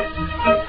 吃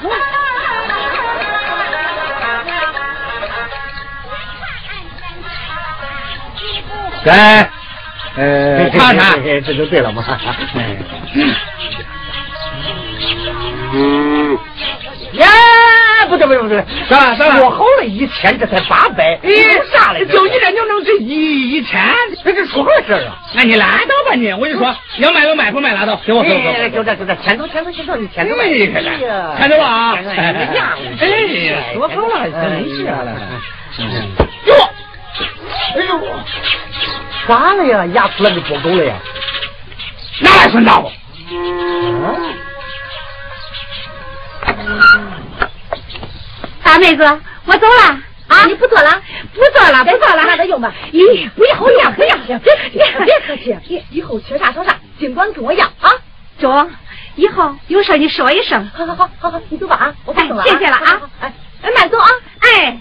出？来，呃，看看这就对了嘛。呀，不是不对，算了算了说好了一千，这才八百，啥来着？就你这就能值一一千，这是出何事啊！那你拉倒吧你！我就说要卖就卖，不卖拉倒。给我走哎，走。就这就这，牵走牵走牵走，你牵走吧。你看看哎呀牵走了啊哎呀，哎呀说好了，真是啊。哟，哎呦，咋了呀？牙出来就脱狗了呀？哪来孙大夫？大妹子，我走了啊！你不做了？不做了，不做了，那着用吧。咦，不要不要不要，别别客气，别以后缺啥说啥，尽管跟我要啊。中，以后有事你说一声。好好好好好，你走吧啊，我不送了谢谢了啊哎，慢走啊。哎，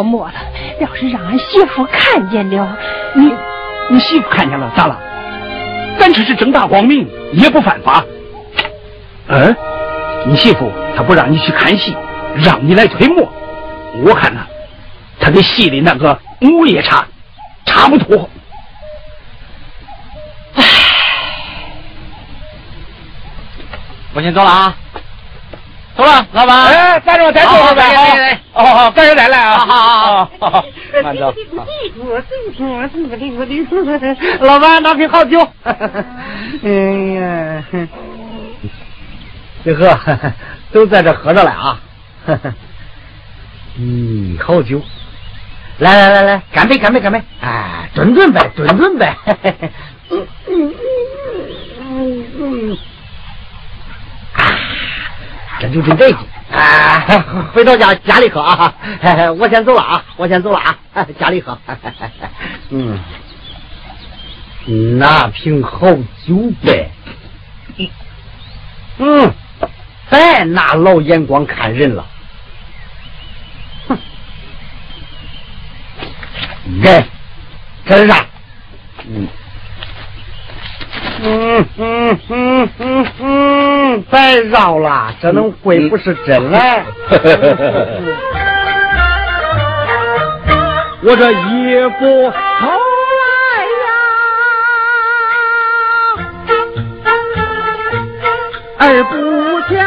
别把我摸了，要是让俺媳妇看见了，你你媳妇看见了咋了？咱这是正大光明，也不犯法。嗯，你媳妇她不让你去看戏，让你来推磨，我看呢，她跟戏里那个母夜叉差不多。唉，我先走了啊。走了，老板。哎，站着，再坐会儿呗。来来来，哦好，赶紧再来啊。好好好，慢走。老板，拿瓶好酒。哎呀，这喝都在这喝着了啊。嗯，好酒。来来来来，干杯干杯干杯！哎，顿顿呗，顿顿呗。嗯嗯嗯嗯。啊。这就真得劲啊！回到家家里喝啊！我先走了啊！我先走了啊！家里喝。嗯，拿瓶好酒呗。嗯，别拿老眼光看人了。哼，给，这是啥？嗯。嗯嗯嗯嗯嗯，别绕了，这能会不是真嘞？我这衣服好来呀，儿不讲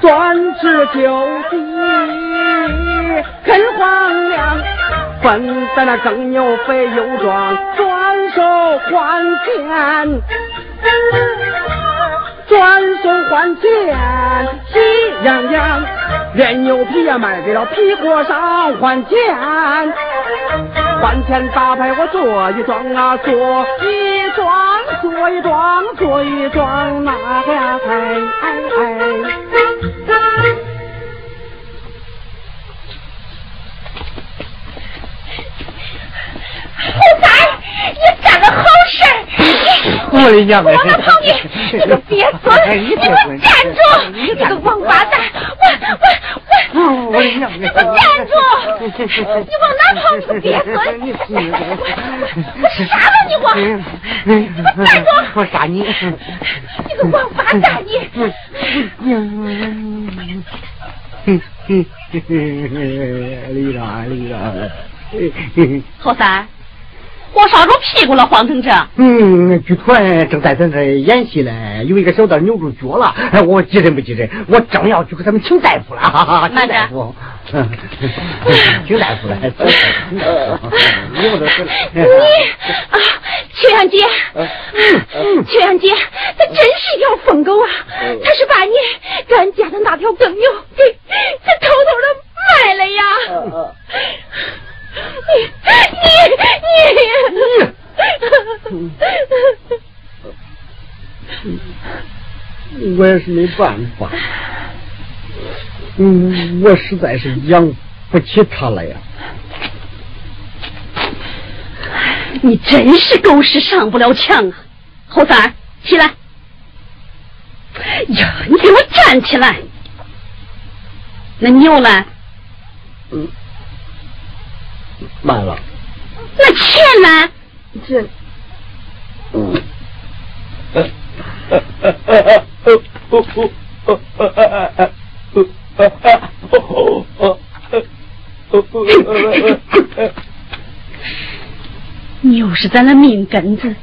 专吃酒跟黄粱，分在那更牛肥又壮，转手还钱。转手还钱，喜洋洋，连牛皮也卖给了皮货商还钱，还钱打牌我做一桩啊，做一桩，做一桩，做一桩，那个呀，哎哎哎。好事 我的娘 哎！我们跑你，你个鳖孙！你给我站住！你个王八蛋！我我我！我的娘你给我站住！你往哪跑？你个鳖孙！我杀了你我！你给我站住！我杀你！你个王八蛋你！李长，李长。后三，我烧着屁股了，慌成这。嗯，剧团正在咱这演戏嘞，有一个小蛋扭住脚了，哎我急诊不急诊？我正要去给他们请大夫了，哈哈，请大夫，请大夫来。你啊，秋阳姐，秋阳姐，他真是一条疯狗啊！他是把你跟俺家的那条耕牛给他偷偷的卖了呀！你你你，我也是没办法，嗯，我实在是养不起他了呀。你真是狗屎上不了墙啊！猴三儿，起来！呀，你给我站起来！那牛呢？嗯。卖了。那钱呢？这，嗯。牛是咱的命根子，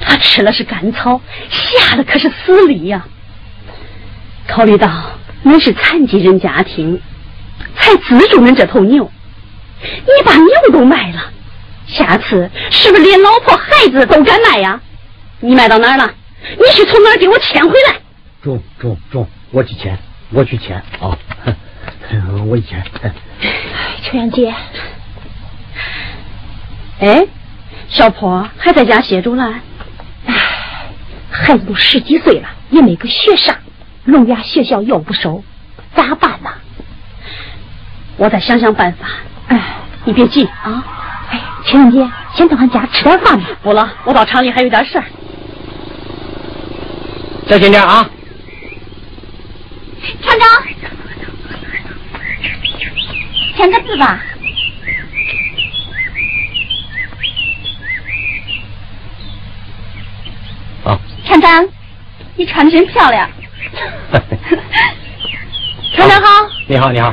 他吃了是甘草，下的可是死力呀。考虑到恁是残疾人家庭，才资助恁这头牛。你把牛都卖了，下次是不是连老婆孩子都敢卖呀？你卖到哪儿了？你去从哪儿给我牵回来？中中中，我去牵，我去牵啊！我去牵。秋阳姐，哎，小坡还在家歇着呢。唉，孩子都十几岁了，也没个学上，聋哑学校又不收，咋办呢？我再想想办法。哎，你别急啊！哎，情人节，先到俺家吃点饭吧。不了，我到厂里还有点事儿。小心点啊！厂长，签个字吧。啊。厂长，你穿的真漂亮。厂长好。你好，你好。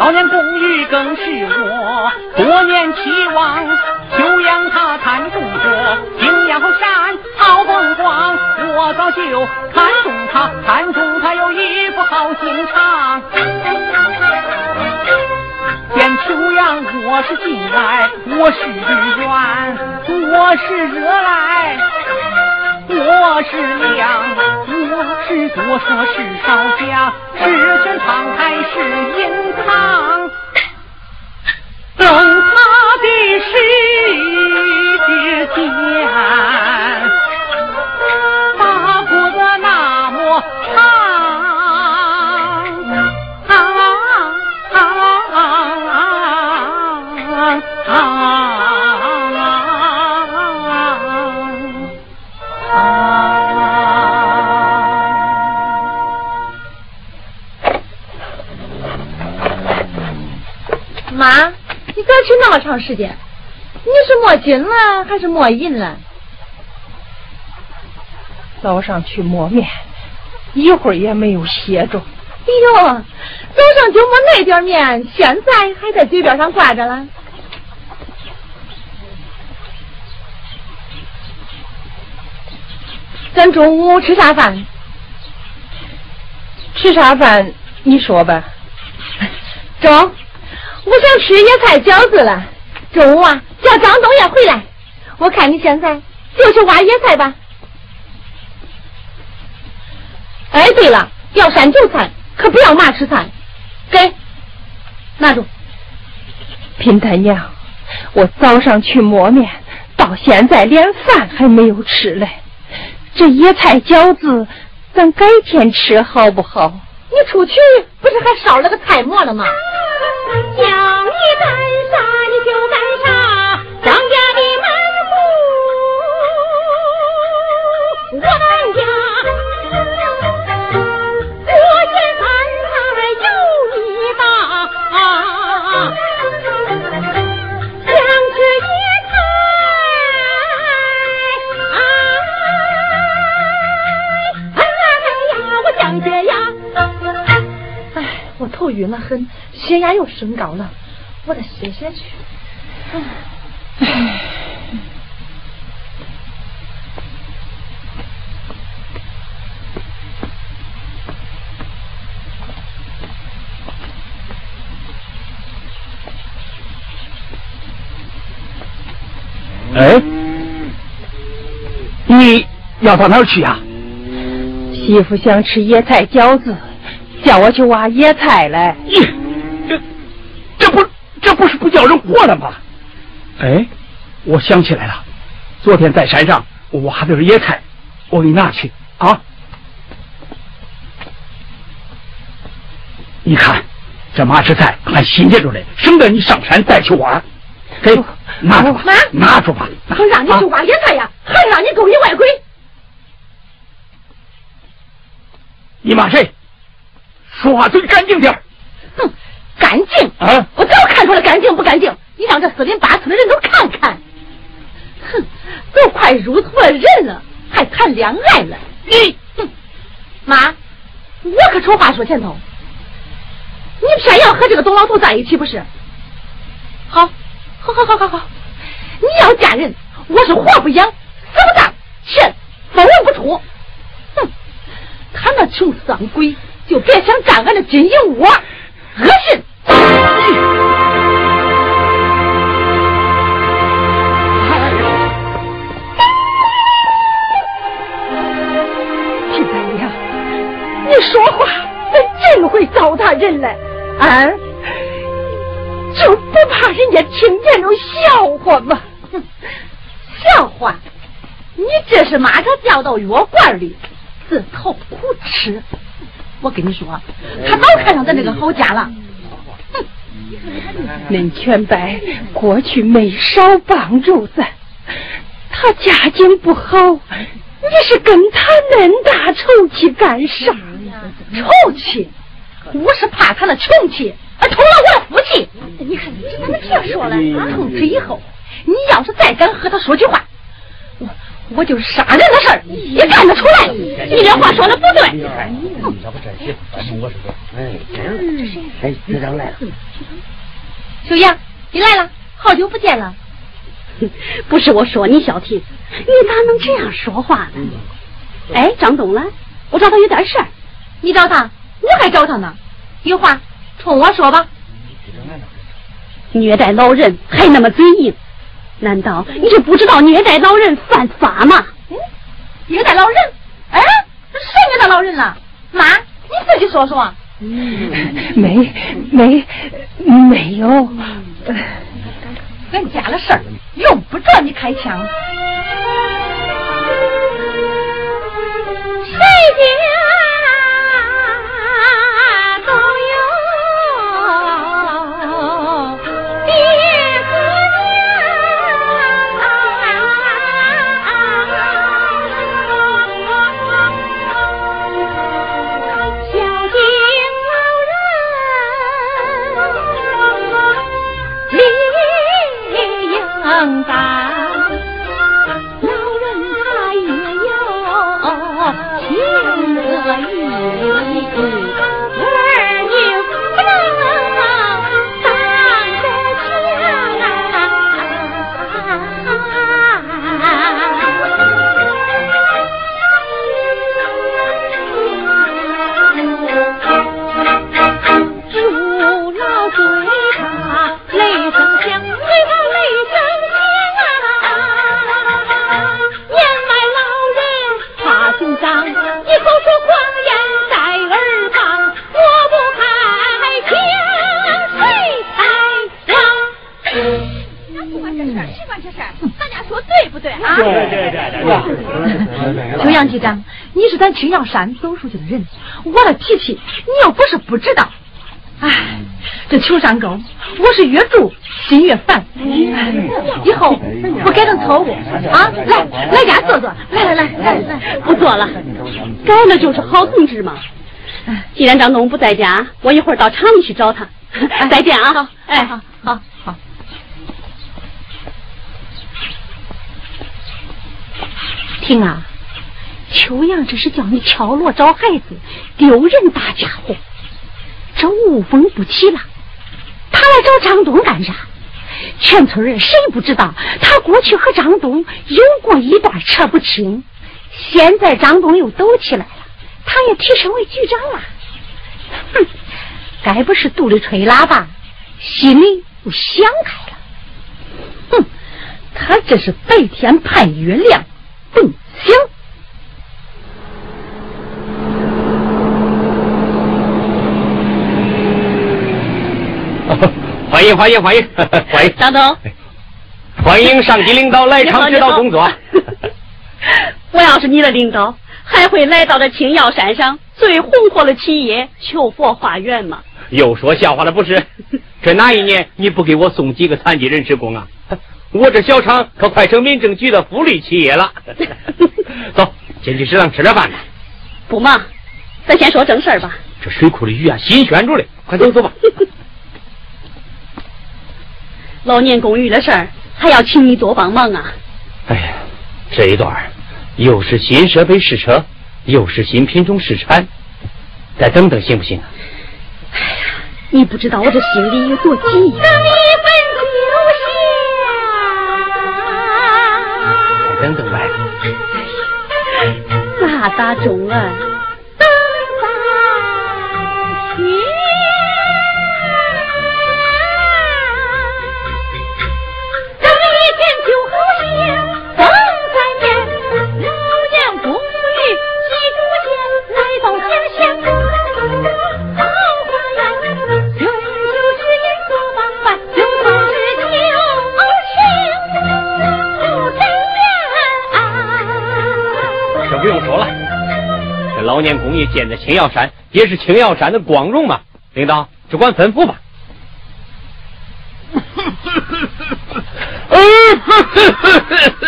老年公寓更是我多年期望，秋阳他看中了金阳山、好风光，我早就看中他，看中他有一副好心肠。见秋阳，我是进来，我是愿，我是惹来，我是娘。是多说是少讲，是宣敞开是隐藏，等他的时间。那么长时间，你是没金了还是没银了？早上去磨面，一会儿也没有歇着。哎呦，早上就磨那点面，现在还在嘴边上挂着了。咱中午吃啥饭？吃啥饭？你说吧。中。我想吃野菜饺子了，中午啊叫张东也回来。我看你现在就去挖野菜吧。哎，对了，要山韭菜，可不要麻吃菜。给，拿住。平太娘，我早上去磨面，到现在连饭还没有吃嘞。这野菜饺子，咱改天吃好不好？你出去不是还烧了个菜馍了吗？叫你干啥你就干啥，张家的门户我当家，我嫌饭菜有你大，想吃野菜，哎哎呀，我想这样。哎，我头晕了很。血压又升高了，我得歇歇去。哎，你要到哪儿去呀？媳妇想吃野菜饺子，叫我去挖野菜来。咦，这这不是不叫人活了吗？哎，我想起来了，昨天在山上我挖的是野菜，我给你拿去啊。你看，这马吃菜还新鲜着嘞，省得你上山再去挖。给，拿着吧，拿着吧。我让你去挖野菜呀，还让你勾引外鬼。你骂谁？说话嘴干净点哼，干净啊！我早看出来干净不干净。你让这四邻八村的人都看看。哼，都快入土的人了，还谈恋爱了。你，哼，妈，我可丑话说前头。你偏要和这个董老头在一起不是？好，好，好，好，好，好。你要嫁人，我是活不养，死不葬，钱分文不出。哼，他那穷丧鬼，就别想占俺的金银窝，恶心！秦三娘，你说话怎真会糟蹋人嘞？啊，就不怕人家听见了笑话吗？哼，笑话！你这是马他掉到药罐里，自讨苦吃。我跟你说，他早看上咱这个好家了。哼，恁全伯过去没少帮助咱，他家境不好，你是跟他恁大仇气干啥？仇气！我是怕他那穷气，而偷了我的福气。你看，你怎么别说了？从此以后，你要是再敢和他说句话，我就是杀人的事儿也干得出来。你这话说的不对。要不这些，反正我是个，哎，真，哎，局长来了。秋阳，你来了，好久不见了。不是我说你小婷，你咋能这样说话呢？哎，张东来，我找他有点事儿。你找他？我还找他呢，有话冲我说吧。虐待老人还那么嘴硬，难道你就不知道虐待老人犯法吗？嗯，虐待老人？哎，谁虐待老人了？妈，你自己说说。没没没有。咱家的事儿用不着你开枪。谁家？青阳山走出去的人，我的脾气你又不是不知道。哎，这秋山沟，我是越住心越烦。以后不改成错误啊！来，来家坐坐。来来来来来，不坐了，改了就是好同志嘛。既然张东不在家，我一会儿到厂里去找他。再见啊！好，哎，好好好。听啊。秋阳这是叫你敲锣找孩子，丢人大家伙！这无风不起浪，他来找张东干啥？全村人谁不知道他过去和张东有过一段扯不清？现在张东又抖起来了，他也提升为局长了。哼，该不是肚里吹喇叭，心里又想开了。哼，他这是白天盼月亮，不想。欢迎欢迎欢迎 欢迎，张总，欢迎上级领导来厂指导工作。我要是你的领导，还会来到这青瑶山上最红火的企业求佛化缘吗？又说笑话了不是？这哪一年你不给我送几个残疾人职工啊？我这小厂可快成民政局的福利企业了。走，先去食堂吃点饭吧。不忙，咱先说正事儿吧。这水库的鱼啊，新鲜着嘞，快走走吧。老年公寓的事儿，还要请你多帮忙啊。哎呀，这一段又是新设备试车，又是新品种试产，再等等行不行啊？哎呀，你不知道我这心里有多急。等一分再等等呗。那打中啊？当年工业建在青瑶山也是青瑶山的光荣嘛。领导只管吩咐吧。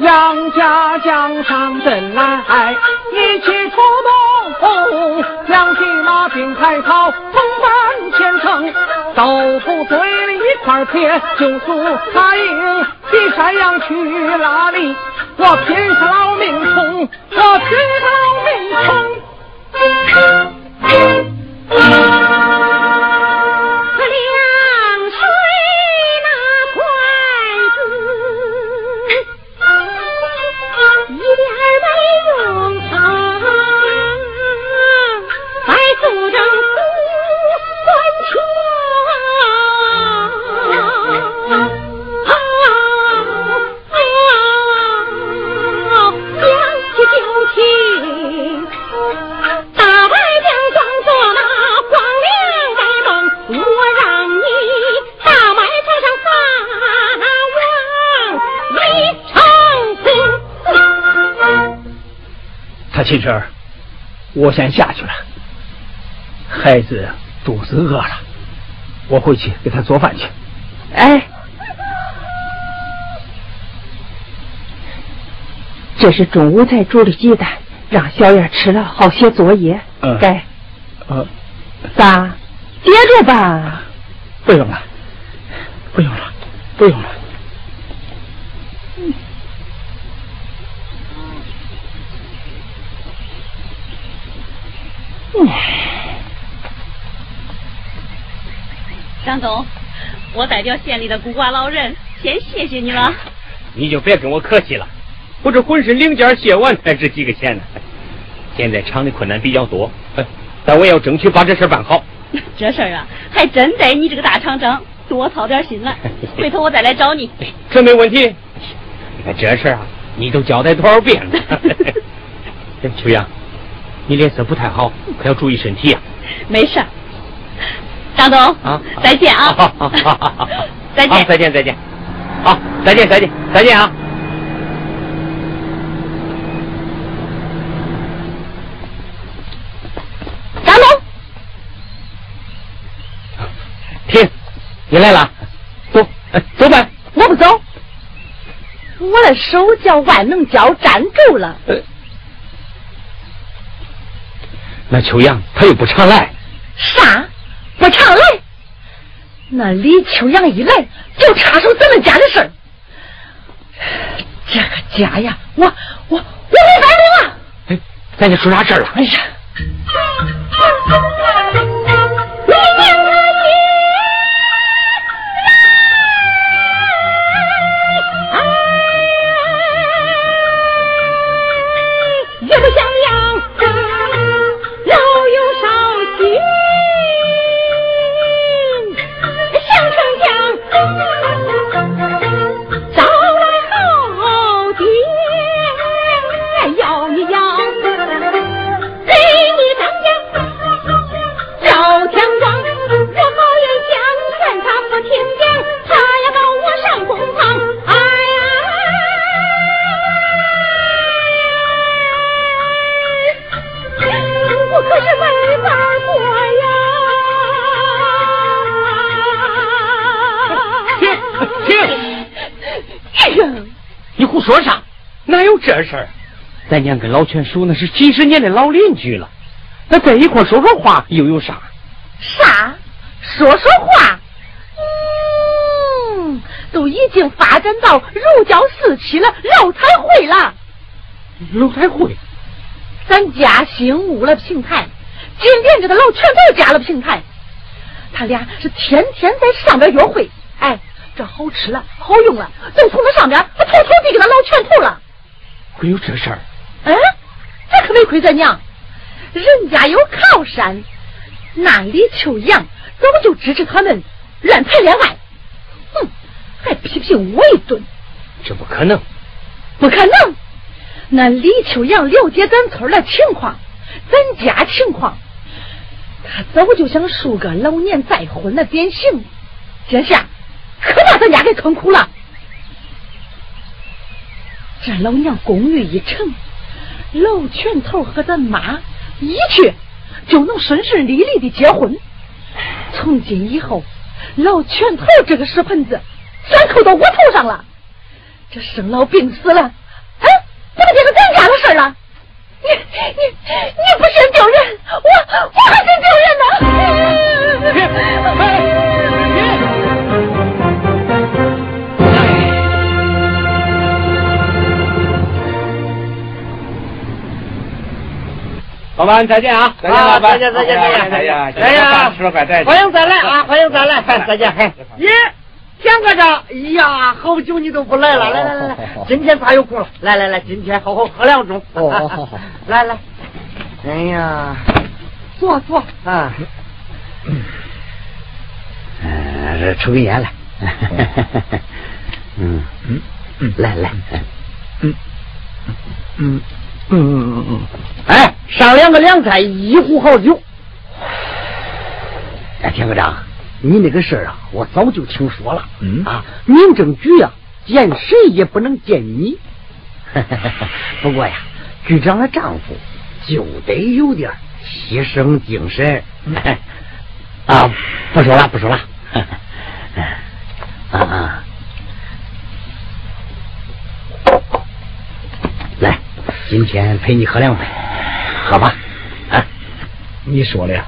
杨家将上阵来，一起出动，两匹马并排跑，风满前程，豆腐堆了一块铁，就诉他应。比山羊去哪里？我拼死老命冲，我拼上老命冲。亲婶儿，我先下去了。孩子肚子饿了，我回去给他做饭去。哎，这是中午才煮的鸡蛋，让小燕吃了好写作业。嗯，该。呃，爸，接着吧。不用了，不用了，不用了。张总，我代表县里的孤寡老人，先谢谢你了。你就别跟我客气了，我这浑身零件卸完才值几个钱呢。现在厂里困难比较多，但我要争取把这事办好。这事儿啊，还真得你这个大厂长多操点心了。回头我再来找你。这没问题。你看这事儿啊，你都交代多少遍了？秋阳，你脸色不太好，可要注意身体呀。没事。张总，啊，再见啊！再见，再见，再见，好，再见，再见，再见啊！张总，停，你来了，走，走吧。我不走，我的手叫万能胶粘住了。那秋阳他又不常来。啥？不常来，那李秋阳一来就插手咱们家的事儿。这个家呀，我我我没反命啊！哎，咱家出啥事儿了？哎呀！咱娘跟老全叔那是几十年的老邻居了，那在一块说说话又有啥？啥？说说话？嗯，都已经发展到如胶似漆了，楼彩会了。楼彩会？咱家新屋了平台，紧连着的老全都加了平台，他俩是天天在上边约会。哎。这好吃了，好用了，都从那上边，他偷偷地给他老拳头了。会有这事儿？嗯，这可没亏咱娘，人家有靠山，那李秋阳早就支持他们乱谈恋爱，哼，还批评我一顿。这不可能，不可能。那李秋阳了解咱村的情况，咱家情况，他早就想树个老年再婚的典型，这下。可把咱家给坑苦了。这老娘公寓一成，老拳头和咱妈一去就能顺顺利利的结婚。从今以后，老拳头这个屎盆子全扣到我头上了。这生老病死了，哎，怎么变成咱家的事了？你你你不嫌丢人，我我还嫌丢人呢。老板再见啊！再见，老板，再见，再见，再见，再见，再见啊！欢迎再来啊！欢迎再来，再见。咦，田科长，哎呀，好久你都不来了，来来来来，今天咋有空了？来来来，今天好好喝两盅。哦，好好好，来来。哎呀，坐坐啊。嗯，这抽根烟来。嗯嗯嗯，来来。嗯嗯嗯嗯嗯。哎。上两个凉菜，一壶好酒。哎，田科长，你那个事儿啊，我早就听说了。嗯啊，民政局呀，见谁也不能见你。不过呀，局长的丈夫就得有点牺牲精神。啊，不说了，不说了。啊啊！来，今天陪你喝两杯。好吧，哎，你说的呀，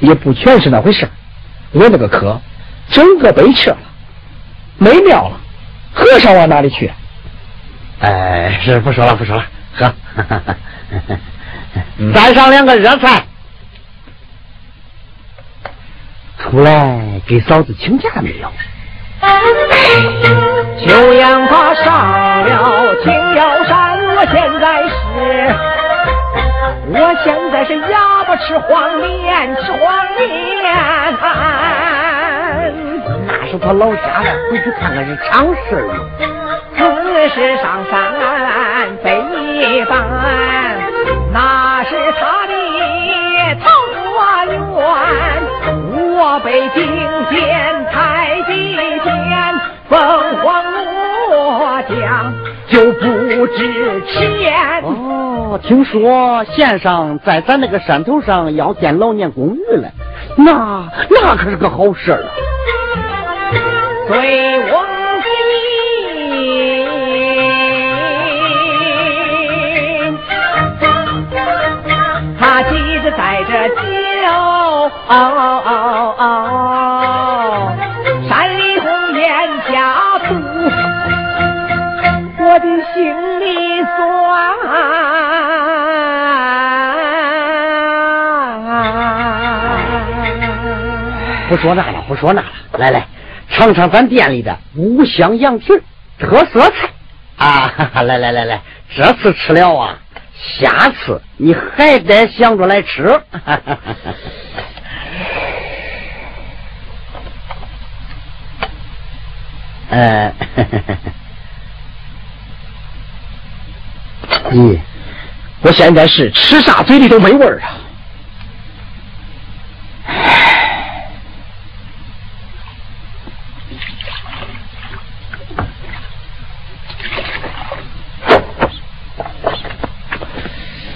也不全是那回事我那个课，整个被撤了，没庙了，和尚往哪里去？哎，是不说了，不说了，喝，再上两个热菜。出来给嫂子请假没有？九阳他上了青腰山，我现在是。我现在是哑巴吃黄连，吃黄连。那是他老家的，回去看看是常事儿嘛。此事上山非一般，那是他的桃花源。我被顶见太极剑，凤凰落将就不值钱。哦听说县上在咱那个山头上要建老年公寓了，那那可是个好事啊！醉翁心，他急着带着酒。不说那了，不说那了，来来，尝尝咱店里的五香羊蹄特色菜啊！来来来来，这次吃了啊，下次你还得想着来吃。呃。咦，我现在是吃啥嘴里都没味儿啊！嗯嗯嗯嗯嗯嗯嗯哎，你咋才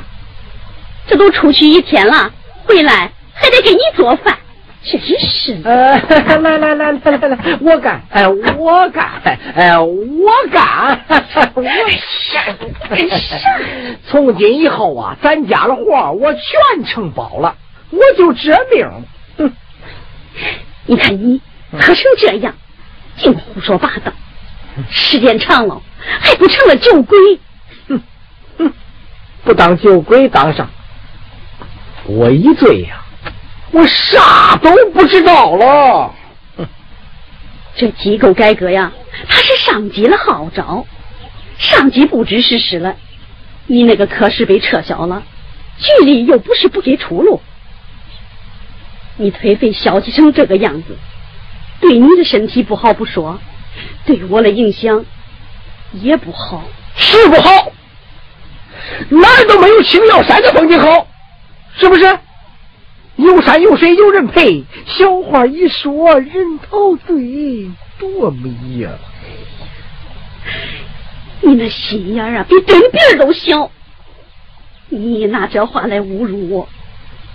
这都出去一天了，回来还得给你做饭，真是。呃，来来来来来来，我干，哎，我干，哎，我干，我 从今以后啊，咱家的活我全承包了，我就这命。哼，你看你喝成这样，净胡说八道，时间长了还不成了酒鬼？哼哼，不当酒鬼当啥？我一醉呀，我啥都不知道了。这机构改革呀，他是上级的号召，上级布置实施了，你那个科室被撤销了，局里又不是不给出路，你颓废消极成这个样子，对你的身体不好不说，对我的影响也不好。是不好，哪儿都没有青瑶山的风景好，是不是？有山有水有人陪，小话一说人陶醉，多美呀！你那心眼啊，比针鼻都小。你拿这话来侮辱我，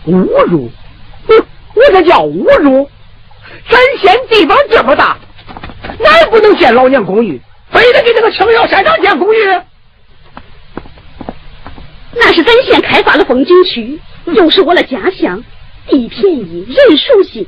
侮辱？哼，我这叫侮辱？咱县地方这么大，哪儿不能建老年公寓？非得给这个青瑶山上建公寓？那是咱县开发的风景区，又是我的家乡，地便宜，人熟悉，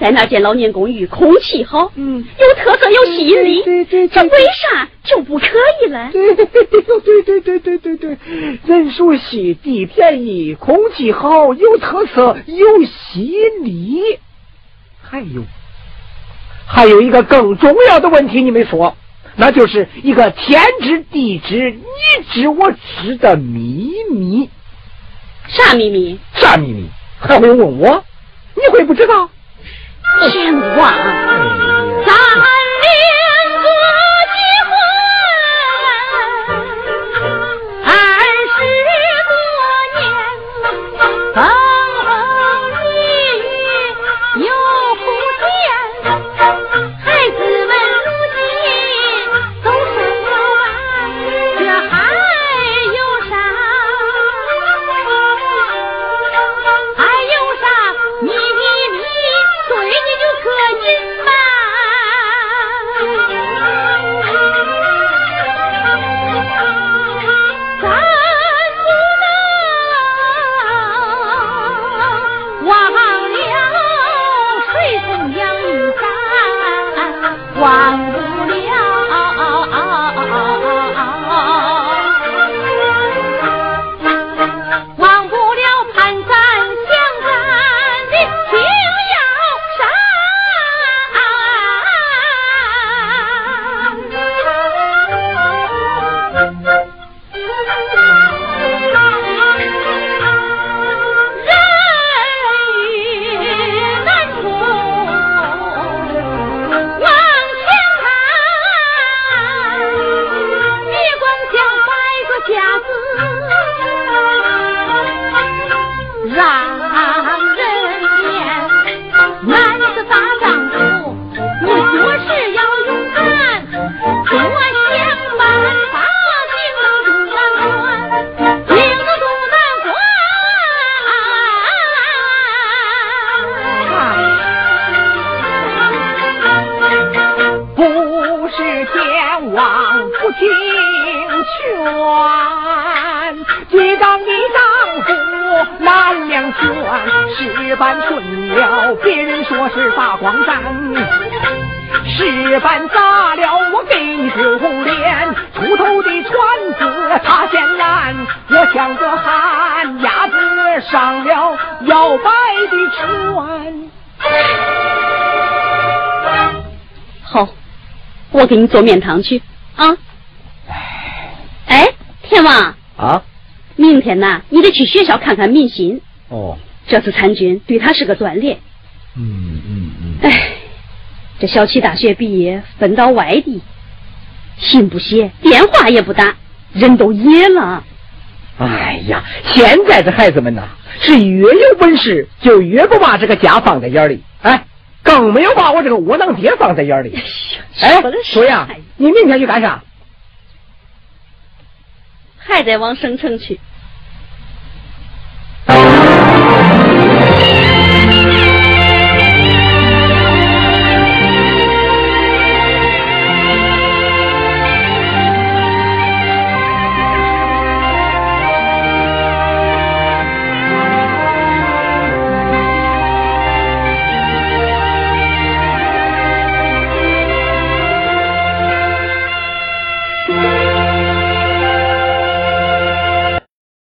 在那建老年公寓，空气好，嗯，有特色，有吸引力，对对对这为啥就不可以了？对对对对对对对对，人熟悉，地便宜，空气好，有特色，有吸引力。还有，还有一个更重要的问题你没说，那就是一个天知地知你知我知的秘密。啥秘密？啥秘密？还会问我？你会不知道？天王，咱两难两全，事办顺了，别人说是大光山。石板砸了，我给你丢脸。出头的船子他先拦，我像个旱鸭子上了摇摆的船。好，我给你做面汤去啊。哎，天王，啊？明天呐，你得去学校看看民心。哦，这次参军对他是个锻炼。嗯嗯嗯。哎，这小七大学毕业分到外地，信不写，电话也不打，人都野了。哎呀，现在的孩子们呐，是越有本事就越不把这个家放在眼里，哎，更没有把我这个窝囊爹放在眼里。哎说的，是说呀，你明天去干啥？还得往省城去。